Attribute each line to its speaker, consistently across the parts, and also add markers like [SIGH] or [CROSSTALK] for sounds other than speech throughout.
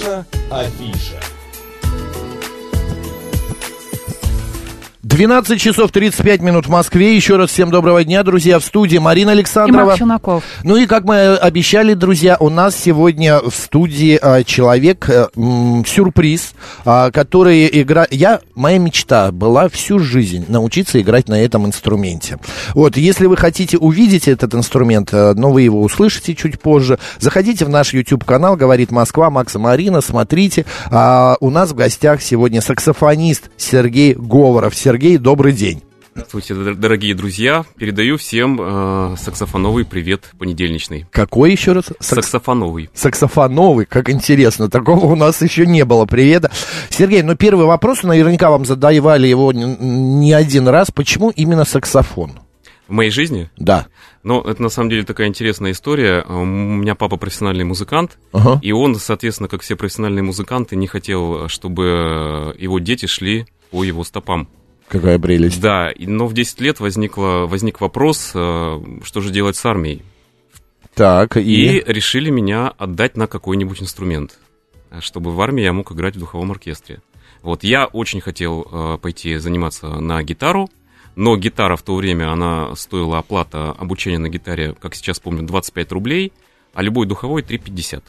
Speaker 1: Афиша, афиша.
Speaker 2: 12 часов 35 минут в Москве. Еще раз всем доброго дня, друзья. В студии Марина Александрова. И
Speaker 3: Марк Челноков.
Speaker 2: Ну и, как мы обещали, друзья, у нас сегодня в студии а, человек, а, м, сюрприз, а, который играет... Я, моя мечта была всю жизнь научиться играть на этом инструменте. Вот, если вы хотите увидеть этот инструмент, а, но вы его услышите чуть позже, заходите в наш YouTube-канал «Говорит Москва», Макса Марина, смотрите. А, у нас в гостях сегодня саксофонист Сергей Говоров. Сергей, добрый день.
Speaker 4: Здравствуйте, дорогие друзья. Передаю всем э, саксофоновый привет понедельничный.
Speaker 2: Какой еще раз?
Speaker 4: Сакс... Саксофоновый.
Speaker 2: Саксофоновый, как интересно. Такого у нас еще не было. Привета. Сергей, ну первый вопрос, наверняка вам задавали его не один раз. Почему именно саксофон?
Speaker 4: В моей жизни?
Speaker 2: Да.
Speaker 4: Но это на самом деле такая интересная история. У меня папа профессиональный музыкант, ага. и он, соответственно, как все профессиональные музыканты, не хотел, чтобы его дети шли по его стопам.
Speaker 2: Какая прелесть.
Speaker 4: Да, но в 10 лет возникло, возник вопрос, э, что же делать с армией.
Speaker 2: Так,
Speaker 4: и... И решили меня отдать на какой-нибудь инструмент, чтобы в армии я мог играть в духовом оркестре. Вот, я очень хотел э, пойти заниматься на гитару, но гитара в то время, она стоила оплата обучения на гитаре, как сейчас помню, 25 рублей, а любой духовой 3,50.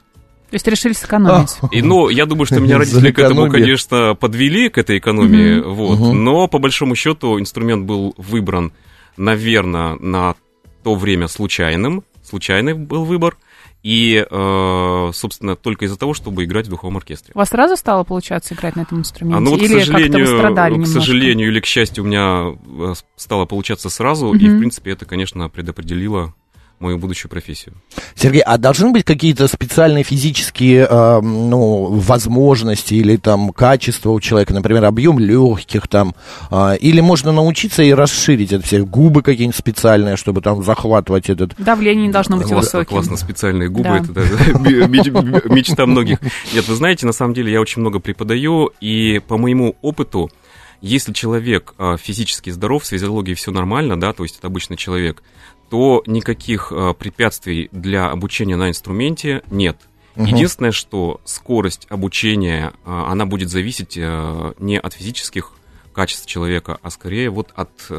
Speaker 3: То есть решили сэкономить.
Speaker 4: И, ну, я думаю, что меня родители к этому, конечно, подвели, к этой экономии, mm-hmm. вот. Mm-hmm. Но, по большому счету, инструмент был выбран, наверное, на то время случайным. Случайный был выбор. И, э, собственно, только из-за того, чтобы играть в духовом оркестре.
Speaker 3: У вас сразу стало получаться играть на этом инструменте?
Speaker 4: А, ну, вот,
Speaker 3: или
Speaker 4: к сожалению,
Speaker 3: как-то вы страдали
Speaker 4: к
Speaker 3: немножко?
Speaker 4: сожалению или к счастью, у меня э, стало получаться сразу. Mm-hmm. И, в принципе, это, конечно, предопределило мою будущую профессию.
Speaker 2: Сергей, а должны быть какие-то специальные физические э, ну, возможности или там качества у человека, например, объем легких там, э, или можно научиться и расширить это все, губы какие-нибудь специальные, чтобы там захватывать этот...
Speaker 3: Давление не должно быть высоким.
Speaker 4: Классно, специальные губы, да. это [LAUGHS] мечта многих. Нет, вы знаете, на самом деле я очень много преподаю, и по моему опыту, если человек э, физически здоров, с физиологией все нормально, да, то есть это обычный человек, то никаких э, препятствий для обучения на инструменте нет. Угу. Единственное, что скорость обучения, э, она будет зависеть э, не от физических качеств человека, а скорее вот от э,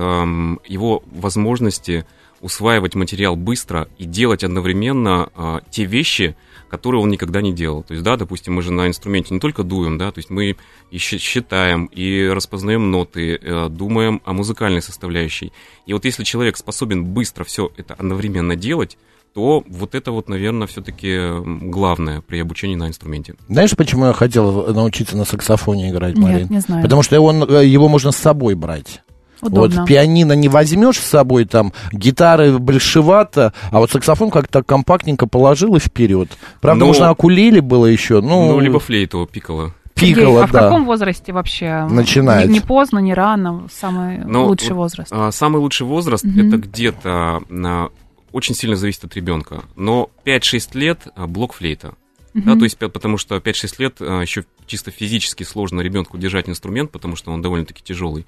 Speaker 4: его возможности усваивать материал быстро и делать одновременно э, те вещи, которые он никогда не делал. То есть, да, допустим, мы же на инструменте не только дуем, да, то есть мы и считаем, и распознаем ноты, э, думаем о музыкальной составляющей. И вот если человек способен быстро все это одновременно делать, то вот это вот, наверное, все-таки главное при обучении на инструменте.
Speaker 2: Знаешь, почему я хотел научиться на саксофоне играть, Марин?
Speaker 3: Нет, не знаю.
Speaker 2: Потому что его, э, его можно с собой брать.
Speaker 3: Удобно.
Speaker 2: Вот пианино не возьмешь с собой, там, гитары большевато, а вот саксофон как-то компактненько положил и вперед. Правда, Но... можно акулеле было еще, ну...
Speaker 4: Ну, либо флейту, пикало.
Speaker 2: Пикало,
Speaker 3: а
Speaker 2: да.
Speaker 3: в каком возрасте вообще?
Speaker 2: Начинать.
Speaker 3: Не, не поздно, не рано, самый Но, лучший возраст?
Speaker 4: А, самый лучший возраст угу. это где-то на, очень сильно зависит от ребенка. Но 5-6 лет а, блок флейта. Uh-huh. Да, то есть, потому что 5-6 лет а, еще чисто физически сложно ребенку держать инструмент, потому что он довольно-таки тяжелый.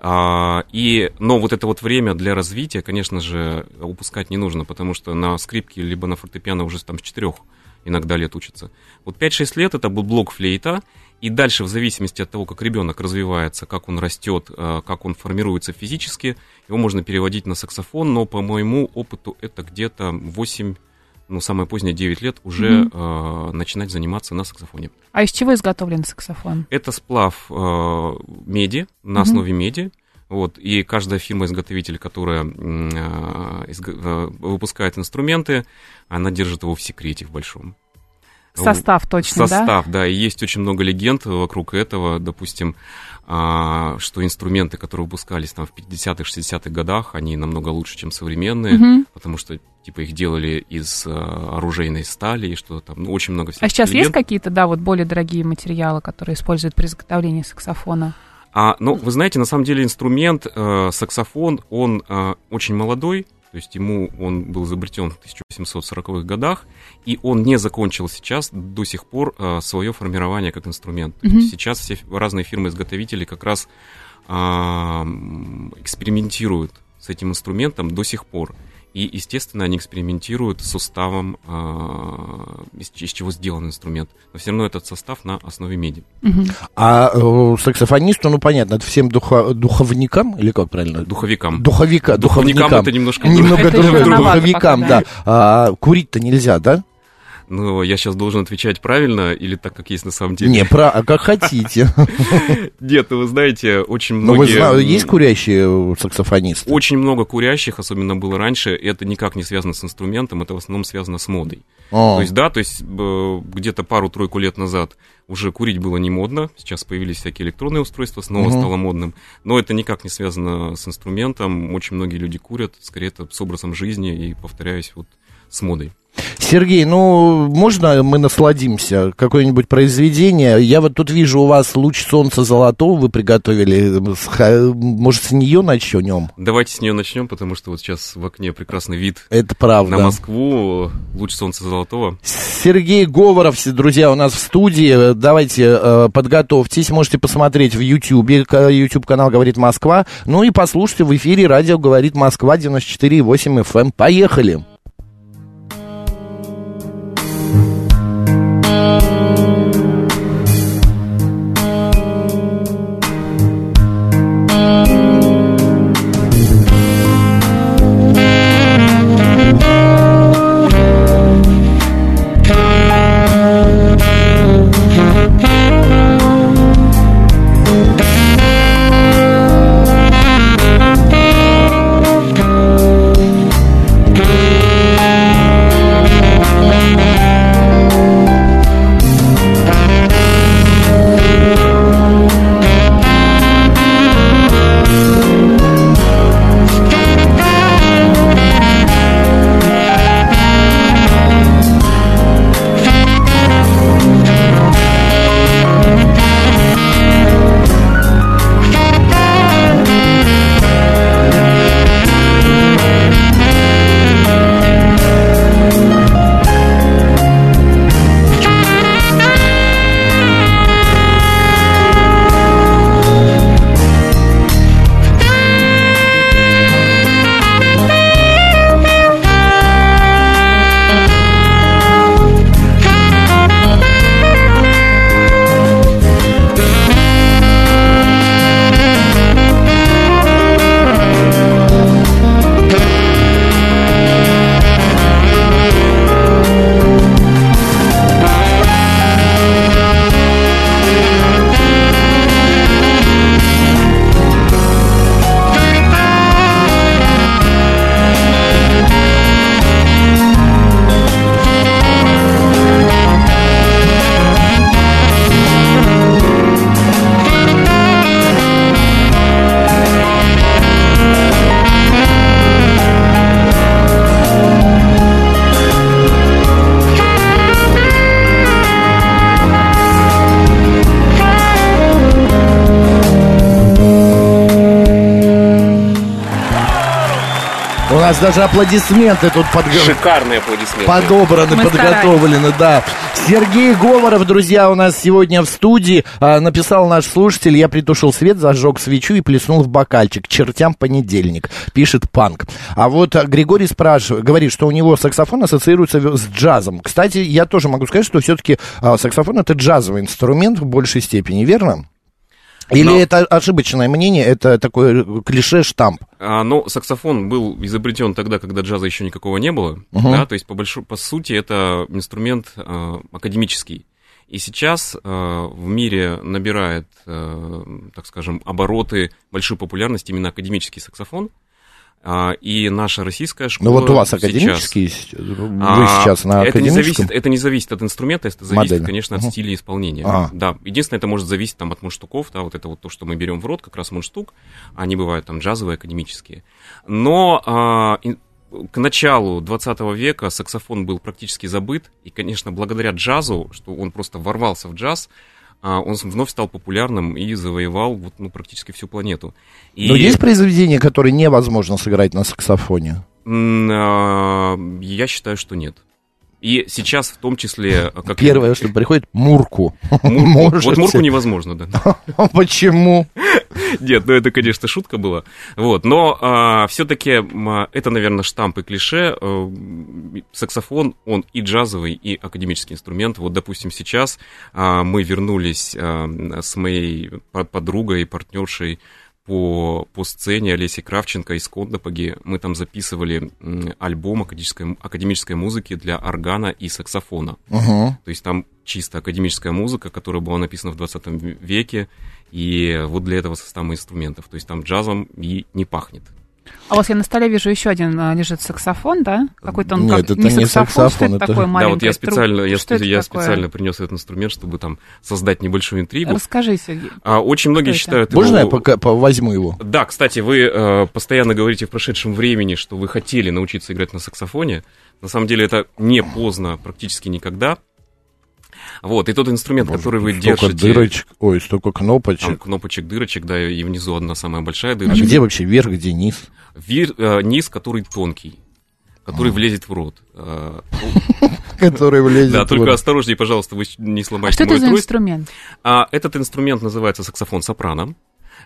Speaker 4: А, и, но вот это вот время для развития, конечно же, упускать не нужно, потому что на скрипке либо на фортепиано уже там с четырех иногда лет учатся. Вот 5-6 лет это был блок флейта, и дальше, в зависимости от того, как ребенок развивается, как он растет, а, как он формируется физически, его можно переводить на саксофон, но по моему опыту это где-то 8 ну, самое позднее 9 лет уже mm-hmm. э, начинать заниматься на саксофоне.
Speaker 3: А из чего изготовлен саксофон?
Speaker 4: Это сплав э, меди, на mm-hmm. основе меди. Вот, и каждая фирма-изготовитель, которая э, изго- э, выпускает инструменты, она держит его в секрете в большом.
Speaker 3: Состав точно,
Speaker 4: Состав, да? Состав, да. И есть очень много легенд вокруг этого. Допустим, что инструменты, которые выпускались там в 50-х, 60-х годах, они намного лучше, чем современные, угу. потому что типа их делали из а, оружейной стали и что там, ну, очень много всего.
Speaker 3: А сейчас есть какие-то, да, вот более дорогие материалы, которые используют при изготовлении саксофона?
Speaker 4: А, ну, вы знаете, на самом деле инструмент, э, саксофон, он э, очень молодой, то есть ему он был изобретен в 1840-х годах, и он не закончил сейчас до сих пор э, свое формирование как инструмент. Mm-hmm. Сейчас все разные фирмы-изготовители как раз э, экспериментируют с этим инструментом до сих пор. И, естественно, они экспериментируют с суставом, а, из, из чего сделан инструмент. Но все равно этот состав на основе меди.
Speaker 2: А э, саксофонисту, ну понятно, это всем духо- духовникам, или как правильно?
Speaker 4: Духовикам.
Speaker 2: Духовика,
Speaker 4: Духовникам
Speaker 2: духовникам.
Speaker 4: это немножко
Speaker 2: Немного
Speaker 3: Это
Speaker 2: другое. Духовикам,
Speaker 3: пока,
Speaker 2: да. А, курить-то нельзя, да?
Speaker 4: Ну, я сейчас должен отвечать правильно или так, как есть на самом деле?
Speaker 2: Не, про, а как хотите. [LAUGHS]
Speaker 4: Нет, ну, вы знаете, очень
Speaker 2: Но вы
Speaker 4: многие...
Speaker 2: знаете, есть курящие э, саксофонисты?
Speaker 4: Очень много курящих, особенно было раньше, и это никак не связано с инструментом, это в основном связано с модой. То есть, да, то есть где-то пару-тройку лет назад уже курить было не модно, сейчас появились всякие электронные устройства, снова стало модным, но это никак не связано с инструментом, очень многие люди курят, скорее это с образом жизни и, повторяюсь, вот с модой.
Speaker 2: Сергей, ну, можно мы насладимся? Какое-нибудь произведение? Я вот тут вижу у вас «Луч солнца золотого» вы приготовили. Может, с нее начнем?
Speaker 4: Давайте с нее начнем, потому что вот сейчас в окне прекрасный вид
Speaker 2: Это правда.
Speaker 4: на Москву, луч солнца золотого.
Speaker 2: Сергей Говоров, друзья, у нас в студии. Давайте э, подготовьтесь. Можете посмотреть в Ютьюбе. YouTube-канал «Говорит Москва». Ну и послушайте в эфире радио «Говорит Москва» 94,8 FM. эм. Поехали! У нас даже аплодисменты тут подго-
Speaker 4: Шикарные аплодисменты.
Speaker 2: подобраны,
Speaker 3: Мы
Speaker 2: подготовлены, да. Сергей Говоров, друзья, у нас сегодня в студии. А, написал наш слушатель, я притушил свет, зажег свечу и плеснул в бокальчик. Чертям понедельник, пишет Панк. А вот а, Григорий спрашивает, говорит, что у него саксофон ассоциируется с джазом. Кстати, я тоже могу сказать, что все-таки саксофон это джазовый инструмент в большей степени, верно? Или
Speaker 4: Но-
Speaker 2: это ошибочное мнение, это такое клише, штамп?
Speaker 4: А, ну, саксофон был изобретен тогда, когда джаза еще никакого не было.
Speaker 2: Мгм.
Speaker 4: Да, то есть, по, большой, по сути, это инструмент а, академический. И сейчас а, в мире набирает, а, так скажем, обороты, большую популярность именно академический саксофон. А, и наша российская школа
Speaker 2: Ну вот у вас
Speaker 4: сейчас-
Speaker 2: академический, вы
Speaker 4: А,
Speaker 2: сейчас на
Speaker 4: это не, зависит, это не зависит от инструмента, это зависит,
Speaker 2: Модели.
Speaker 4: конечно, от
Speaker 2: Мгм.
Speaker 4: стиля исполнения.
Speaker 2: А.
Speaker 4: Да, единственное, это может зависеть там, от мундштуков, да, вот это вот то, что мы берем в рот, как раз мундштук, они бывают там джазовые, академические. Но а, к началу 20 века саксофон был практически забыт, и, конечно, благодаря джазу, что он просто ворвался в джаз, он вновь стал популярным и завоевал вот, ну, практически всю планету. И,
Speaker 2: Но есть произведения, которые невозможно сыграть на саксофоне?
Speaker 4: а, я считаю, что нет. И сейчас в том числе... а, Как
Speaker 2: Первое, что приходит, Мурку.
Speaker 4: Мурку. [LAUGHS]
Speaker 2: Можете?
Speaker 4: Вот Мурку невозможно, да. [LAUGHS]
Speaker 2: Почему? [LAUGHS]
Speaker 4: Нет, ну это, конечно, шутка была. Вот, но а, все-таки а, это, наверное, штамп и клише. А, саксофон, он и джазовый, и академический инструмент. Вот, допустим, сейчас а, мы вернулись а, с моей подругой и партнершей по, по сцене Олеси Кравченко из Кондопаги. Мы там записывали альбом академической, академической музыки для органа и саксофона. Uh-huh. То есть там чисто академическая музыка, которая была написана в 20 веке, и вот для этого состава инструментов. То есть там джазом и не пахнет.
Speaker 3: А у вас я на столе вижу еще один а, лежит саксофон, да?
Speaker 2: Какой-то он Нет, как, это не, не саксофон,
Speaker 3: саксофон это такой
Speaker 4: Да, вот я специально, я, что я специально принес этот инструмент, чтобы там создать небольшую интригу.
Speaker 3: Расскажи, Сергей.
Speaker 4: А, очень многие что считают
Speaker 2: его... Можно я пока возьму его?
Speaker 4: Да, кстати, вы э, постоянно говорите в прошедшем времени, что вы хотели научиться играть на саксофоне. На самом деле это не поздно практически никогда. Вот, и тот инструмент, Боже, который вы
Speaker 2: столько
Speaker 4: держите...
Speaker 2: дырочек, ой, столько кнопочек.
Speaker 4: Там кнопочек, дырочек, да, и внизу одна самая большая дырочка.
Speaker 2: А где вообще верх, где низ?
Speaker 4: Вир, э, низ, который тонкий, который а. влезет в рот. Э, [LAUGHS]
Speaker 2: который влезет
Speaker 4: Да, только осторожнее, пожалуйста, вы не сломайте
Speaker 3: А что это за инструмент?
Speaker 4: А, этот инструмент называется саксофон сопрано.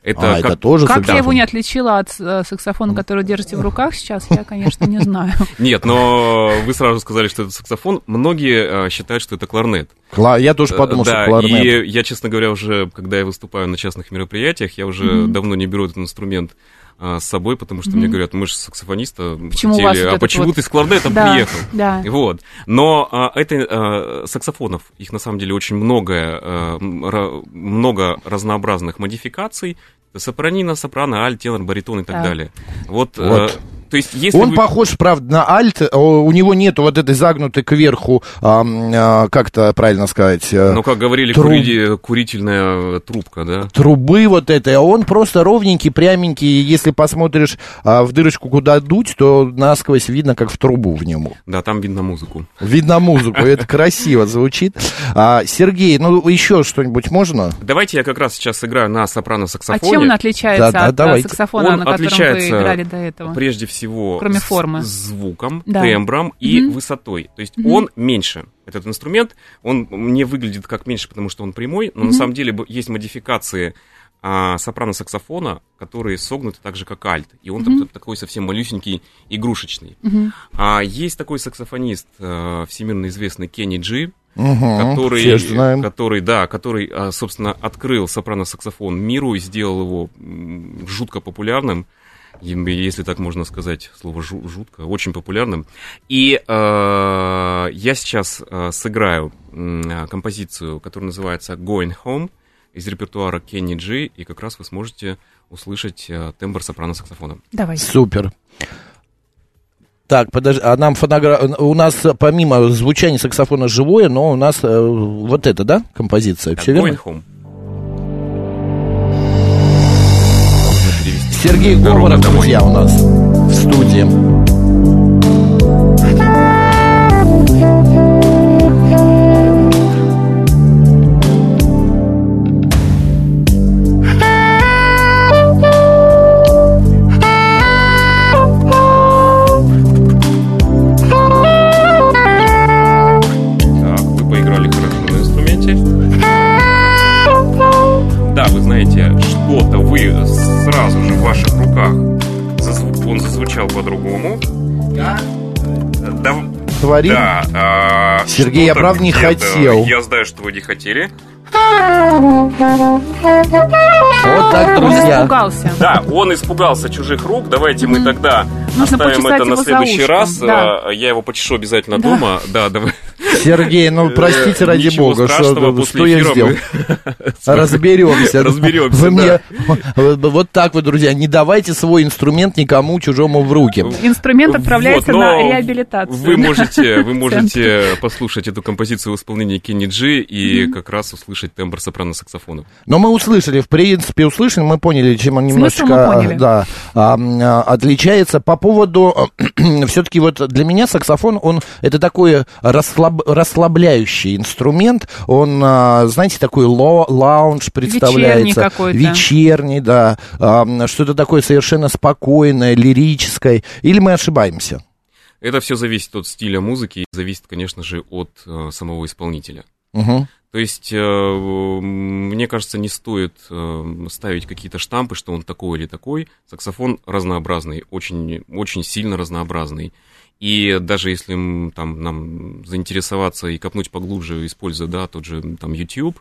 Speaker 2: Это, а, как, это тоже
Speaker 3: как я его не отличила от э, саксофона, который держите в руках сейчас, я, конечно, не знаю. [LAUGHS]
Speaker 4: Нет, но вы сразу сказали, что это саксофон. Многие э, считают, что это кларнет.
Speaker 2: Кла... Я тоже подумал,
Speaker 4: да,
Speaker 2: что кларнет.
Speaker 4: И я, честно говоря, уже, когда я выступаю на частных мероприятиях, я уже mm-hmm. давно не беру этот инструмент а, с собой, потому что mm-hmm. мне говорят, мы же саксофониста
Speaker 3: почему хотели,
Speaker 4: а почему вот... ты с кларнетом
Speaker 3: да,
Speaker 4: приехал?
Speaker 3: Да.
Speaker 4: Вот. Но а, это а, саксофонов, их на самом деле очень много, а, много разнообразных модификаций. Сопранина, сопрано, аль, тенор, баритон и так да. далее. Вот, вот. Э, то есть, если
Speaker 2: Он
Speaker 4: вы...
Speaker 2: похож, правда, на альт, у него нет вот этой загнутой кверху, а, а, как-то правильно сказать... Э,
Speaker 4: ну, как говорили, труб... кури... курительная трубка, да?
Speaker 2: Трубы вот этой, а он просто ровненький, пряменький, если посмотришь а, в дырочку, куда дуть, то насквозь видно, как в трубу в нему.
Speaker 4: Да, там видно музыку.
Speaker 2: Видно музыку, это красиво звучит. А, Сергей, ну, еще что-нибудь можно?
Speaker 4: Давайте я как раз сейчас сыграю на сопрано-саксофоне.
Speaker 3: А чем он отличается от э, саксофона, на котором вы играли до этого?
Speaker 4: прежде всего всего
Speaker 3: Кроме формы.
Speaker 4: с звуком, да. тембром и mm-hmm. высотой. То есть mm-hmm. он меньше. Этот инструмент, он не выглядит как меньше, потому что он прямой, но mm-hmm. на самом деле есть модификации а, сопрано-саксофона, которые согнуты так же, как альт. И он mm-hmm. там такой совсем малюсенький, игрушечный. Mm-hmm. А есть такой саксофонист, а, всемирно известный Кенни Джи,
Speaker 2: Угу,
Speaker 4: который, который, да, который, а, собственно, открыл сопрано-саксофон миру и сделал его жутко популярным если так можно сказать, слово жутко, очень популярным. И э, я сейчас э, сыграю э, композицию, которая называется Going Home из репертуара Кенни Джи, и как раз вы сможете услышать э, тембр сопрано-саксофона.
Speaker 3: Давай.
Speaker 2: Супер. Так, подожди, а нам фонограф... У нас помимо звучания саксофона живое, но у нас э, вот это, да, композиция?
Speaker 4: Все Going Home.
Speaker 2: Сергей Говоров, друзья, у нас в студии. Говорим?
Speaker 4: Да.
Speaker 2: А, Сергей, я правда не хотел.
Speaker 4: Я знаю, что вы не хотели.
Speaker 2: Вот так, друзья.
Speaker 3: Он испугался.
Speaker 4: Да, он испугался чужих рук. Давайте мы тогда Нужно оставим это на следующий раз. Да. А, я его почешу обязательно да. дома. Да, давай.
Speaker 2: Сергей, ну простите ради
Speaker 4: Ничего
Speaker 2: бога,
Speaker 4: что,
Speaker 2: что я сделал? [LAUGHS] Разберемся.
Speaker 4: Разберемся.
Speaker 2: Вы мне [LAUGHS] вот так вот, друзья, не давайте свой инструмент никому чужому в руки.
Speaker 3: Инструмент отправляется вот, на реабилитацию.
Speaker 4: Вы можете, вы [LAUGHS] можете послушать эту композицию в исполнении Кенни Джи и как раз услышать тембр сопрано-саксофона.
Speaker 2: Но мы услышали, в принципе, услышали, мы поняли, чем он немножечко да, а, а, отличается. По поводу, [CLEARS THROAT] все-таки вот для меня саксофон, он это такой расслаб, расслабляющий инструмент. Он, а, знаете, такой ло, лаунж представляется.
Speaker 3: Вечерний какой-то.
Speaker 2: Вечерний, да. Что-то такое совершенно спокойное, лирическое. Или мы ошибаемся?
Speaker 4: Это все зависит от стиля музыки и зависит, конечно же, от э, самого исполнителя.
Speaker 2: Мгм.
Speaker 4: То есть, э, мне кажется, не стоит э, ставить какие-то штампы, что он такой или такой. Саксофон разнообразный, очень, очень сильно разнообразный. И даже если там, нам заинтересоваться и копнуть поглубже, используя да, тот же там, YouTube,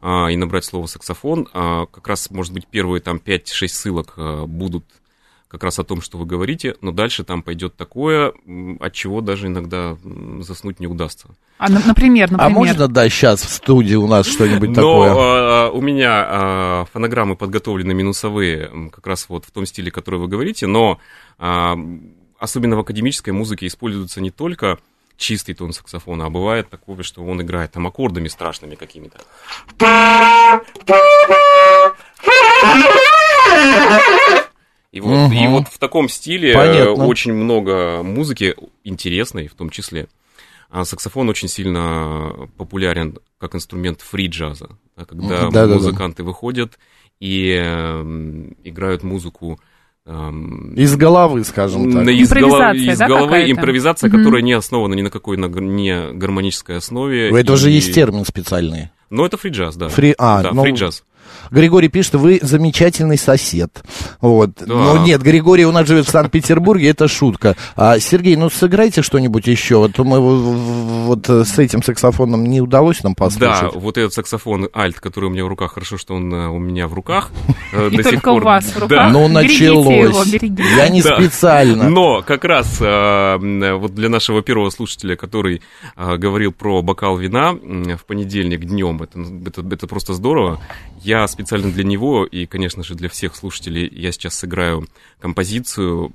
Speaker 4: а, и набрать слово саксофон, а, как раз, может быть, первые там 5-6 ссылок а, будут как раз о том, что вы говорите, но дальше там пойдет такое, от чего даже иногда заснуть не удастся.
Speaker 3: А, на- например,
Speaker 2: А
Speaker 3: например.
Speaker 2: можно, да, сейчас в студии у нас что-нибудь
Speaker 4: Но
Speaker 2: такое?
Speaker 4: а, у меня а, фонограммы подготовлены минусовые, как раз вот в том стиле, который вы говорите, но а, особенно в академической музыке используется не только чистый тон саксофона, а бывает такое, что он играет там аккордами страшными какими-то. И вот, и
Speaker 2: Мгм.
Speaker 4: вот в таком стиле э,
Speaker 2: Понятно.
Speaker 4: очень много музыки интересной, в том числе. А саксофон очень сильно популярен как инструмент фри-джаза, да, когда
Speaker 2: Да-да-да.
Speaker 4: музыканты выходят и эм, играют музыку
Speaker 2: Из головы, скажем так.
Speaker 4: из,
Speaker 3: Импровизация,
Speaker 4: головы, из
Speaker 3: да,
Speaker 4: головы
Speaker 3: какая-то?
Speaker 4: импровизация,
Speaker 3: Мгм.
Speaker 4: которая не основана ни на какой на, не гармонической основе.
Speaker 2: Это уже
Speaker 4: И-
Speaker 2: есть термин специальный.
Speaker 4: Но это фри-джаз, да.
Speaker 2: Фри... А,
Speaker 4: да,
Speaker 2: ну,
Speaker 4: фри-джаз.
Speaker 2: Григорий пишет, вы замечательный сосед. Вот.
Speaker 4: Да.
Speaker 2: Ну нет, Григорий у нас живет в Санкт-Петербурге, это шутка. А, Сергей, ну сыграйте что-нибудь еще. Вот мы вот э, с этим саксофоном не удалось нам
Speaker 4: Да,
Speaker 2: послушать.
Speaker 4: вот этот саксофон альт, который у меня в руках, хорошо, что он э, у меня в руках. э, [LAUGHS]
Speaker 3: И
Speaker 4: до сих
Speaker 3: только у
Speaker 4: пор.
Speaker 3: вас в руках.
Speaker 4: Да.
Speaker 2: Ну, началось. Я не
Speaker 4: Да.
Speaker 2: специально.
Speaker 4: Но как раз вот для нашего первого слушателя, который говорил про бокал вина в понедельник днем, это просто здорово. Я специально для него и, конечно же, для всех слушателей я сейчас сыграю композицию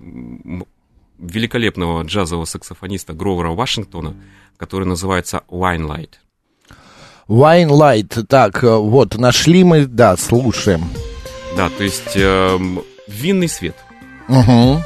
Speaker 4: великолепного джазового саксофониста Гровера Вашингтона, который называется Wine Light.
Speaker 2: Wine Light. Так, э, вот, нашли мы, да, слушаем.
Speaker 4: Да, то есть эм, винный свет.
Speaker 2: Угу.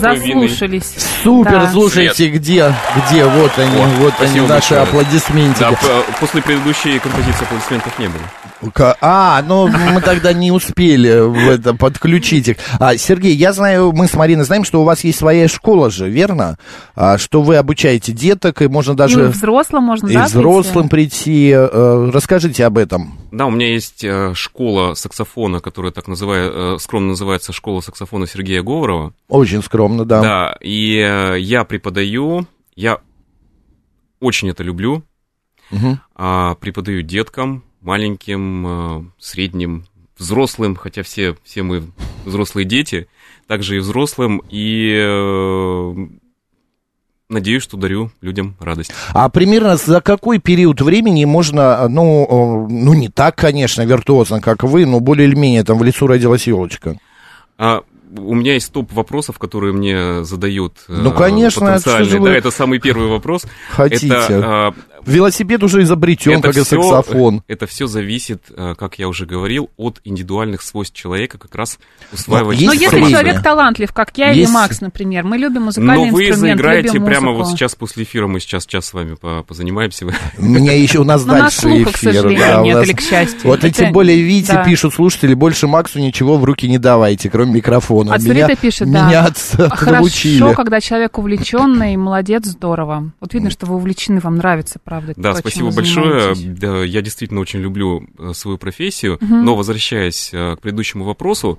Speaker 4: Такой.
Speaker 3: Заслушались.
Speaker 2: Супер,
Speaker 3: Да.
Speaker 2: слушайте, где, где, вот они,
Speaker 4: О,
Speaker 2: вот они, наши
Speaker 4: большое.
Speaker 2: аплодисментики.
Speaker 4: Да, после предыдущей композиции аплодисментов не было.
Speaker 2: А, ну мы тогда не успели в это подключить их. А, Сергей, я знаю, мы с Мариной знаем, что у вас есть своя школа же, верно? А, что вы обучаете деток, и можно
Speaker 3: И
Speaker 2: даже
Speaker 3: взрослым можно,
Speaker 2: и
Speaker 3: да,
Speaker 2: взрослым прийти. Э, Расскажите об этом.
Speaker 4: Да, у меня есть э, школа саксофона, которая так называя, э, скромно называется школа саксофона Сергея Говорова.
Speaker 2: Очень скромно, да.
Speaker 4: Да, и я преподаю, я очень это люблю, а, преподаю деткам, маленьким, э, средним, взрослым, хотя все, все мы взрослые дети, также и взрослым, и э, надеюсь, что дарю людям радость.
Speaker 2: А примерно за какой период времени можно, ну, э, ну не так, конечно, виртуозно, как вы, но более или менее там в лесу родилась елочка?
Speaker 4: А, у меня есть топ вопросов, которые мне задают
Speaker 2: ну, конечно,
Speaker 4: потенциальные. Да, это самый первый вопрос.
Speaker 2: Хотите.
Speaker 4: Это,
Speaker 2: Велосипед уже изобретен, это как все, и саксофон.
Speaker 4: Это все зависит, как я уже говорил, от индивидуальных свойств человека, как раз усваивать.
Speaker 3: Но если человек талантлив, как я есть... или Макс, например, мы любим музыкальный
Speaker 4: Но вы
Speaker 3: инструмент,
Speaker 4: заиграете прямо вот сейчас после эфира, мы сейчас час с вами позанимаемся.
Speaker 2: Мне еще у нас дальше эфир.
Speaker 3: нет, или к счастью.
Speaker 2: Вот и тем более, видите, пишут слушатели, больше Максу ничего в руки не давайте, кроме микрофона.
Speaker 3: А Цвета пишет, да. Меня Хорошо, когда человек увлеченный, молодец, здорово. Вот видно, что вы увлечены, вам нравится, правда.
Speaker 4: Да, спасибо большое. Да, я действительно очень люблю э, свою профессию, угу. но возвращаясь э, к предыдущему вопросу,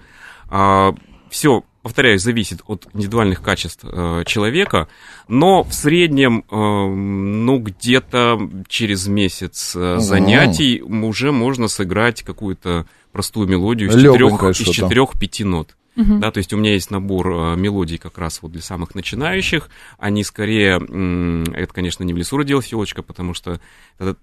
Speaker 4: а, все, повторяюсь, зависит от индивидуальных качеств э, человека, но в среднем, э, ну, где-то через месяц э, занятий уже можно сыграть какую-то простую мелодию из четырех-пяти нот. Uh-huh. Да, то есть у меня есть набор э, мелодий как раз вот для самых начинающих. Они скорее, это, конечно, не в лесу родилась елочка, потому что э,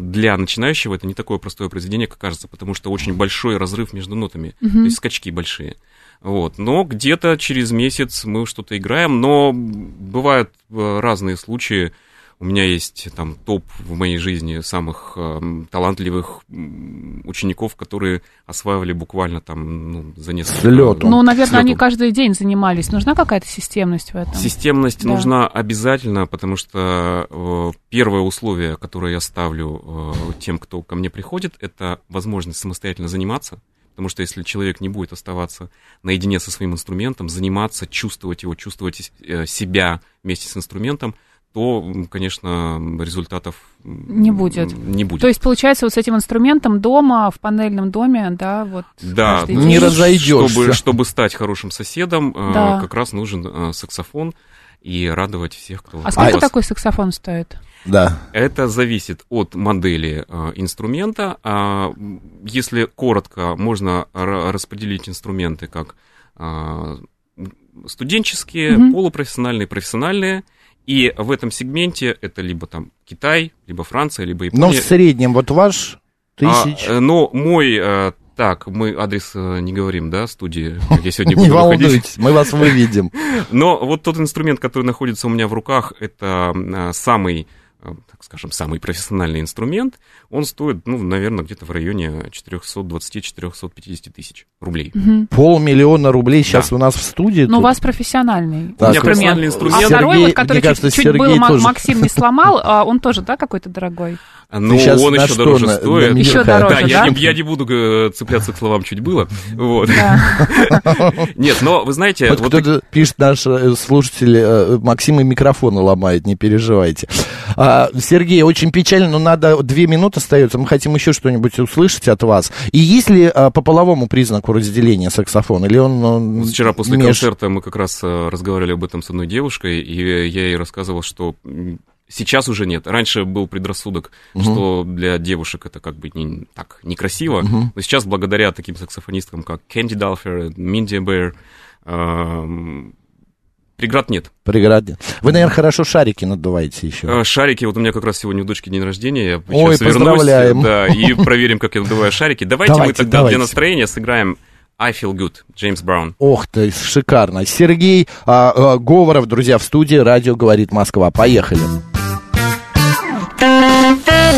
Speaker 4: для начинающего это не такое простое произведение, как кажется, потому что очень большой разрыв между нотами, uh-huh. то есть скачки большие. Вот. Но где-то через месяц мы что-то играем, но бывают э, разные случаи, у меня есть там топ в моей жизни самых э, талантливых учеников, которые осваивали буквально там ну, за несколько лет.
Speaker 3: Ну, наверное, они каждый день занимались. Нужна какая-то системность в этом?
Speaker 4: Системность да. нужна обязательно, потому что э, первое условие, которое я ставлю э, тем, кто ко мне приходит, это возможность самостоятельно заниматься. Потому что если человек не будет оставаться наедине со своим инструментом, заниматься, чувствовать его, чувствовать э, себя вместе с инструментом, то, конечно, результатов
Speaker 3: не будет.
Speaker 4: Не будет.
Speaker 3: То есть, получается, вот с этим инструментом дома, в панельном доме, да, вот...
Speaker 4: Да,
Speaker 2: ну, не разойдешься.
Speaker 4: Чтобы, чтобы стать хорошим соседом, э, да. как раз нужен э, саксофон и радовать всех, кто...
Speaker 3: А сколько а такой саксофон стоит?
Speaker 2: Да.
Speaker 4: Это зависит от модели э, инструмента. А если коротко, можно распределить инструменты как студенческие, угу. полупрофессиональные, профессиональные – и в этом сегменте это либо там Китай, либо Франция, либо Япония.
Speaker 2: Но в среднем вот ваш тысяч...
Speaker 4: А, но мой... Э, так, мы адрес э, не говорим, да, студии, я сегодня [LAUGHS] буду
Speaker 2: Не волнуйтесь, мы вас выведем. [LAUGHS]
Speaker 4: Но вот тот инструмент, который находится у меня в руках, это э, самый Э, так скажем, самый профессиональный инструмент, он стоит, ну, наверное, где-то в районе 420-450 тысяч рублей.
Speaker 2: Угу. Полмиллиона рублей сейчас да. у нас в студии.
Speaker 3: Но ну, тут. у вас профессиональный
Speaker 4: так. инструмент. профессиональный инструмент. А
Speaker 3: второй, Сергей, вот, который кажется, чуть, чуть было тоже... Максим не сломал, а он тоже, да, какой-то дорогой?
Speaker 4: Ну, он еще дороже
Speaker 2: на,
Speaker 4: стоит.
Speaker 3: На еще дороже, да? да?
Speaker 4: Я, не, я не буду э, цепляться к словам чуть было. [LAUGHS] Вот. [LAUGHS] Нет, но вы знаете...
Speaker 2: Вот, вот кто-то так... пишет, наш э, слушатель, Максим и микрофоны ломает, не переживайте. Сергей, очень печально, но надо, две минуты остается, мы хотим еще что-нибудь услышать от вас. И есть ли а, по половому признаку разделения саксофон, или он... он
Speaker 4: Вчера после меж... концерта мы как раз а, разговаривали об этом с одной девушкой, и я ей рассказывал, что Сейчас уже нет. Раньше был предрассудок, угу. что для девушек это как бы не, так некрасиво. Угу. Но сейчас благодаря таким саксофонисткам, как Кэнди Далфер, Минди Бэр, Преград нет.
Speaker 2: Преград нет. Вы, наверное, хорошо шарики надуваете еще.
Speaker 4: А, шарики, вот у меня как раз сегодня у дочки день рождения. Я
Speaker 2: Ой, поздравляем.
Speaker 4: Да, и проверим, как я надуваю шарики. Давайте, давайте мы тогда давайте. для настроения сыграем I Feel Good, Джеймс Браун.
Speaker 2: Ох ты, шикарно. Сергей а, а, Говоров, друзья, в студии «Радио говорит Москва». Поехали. Поехали.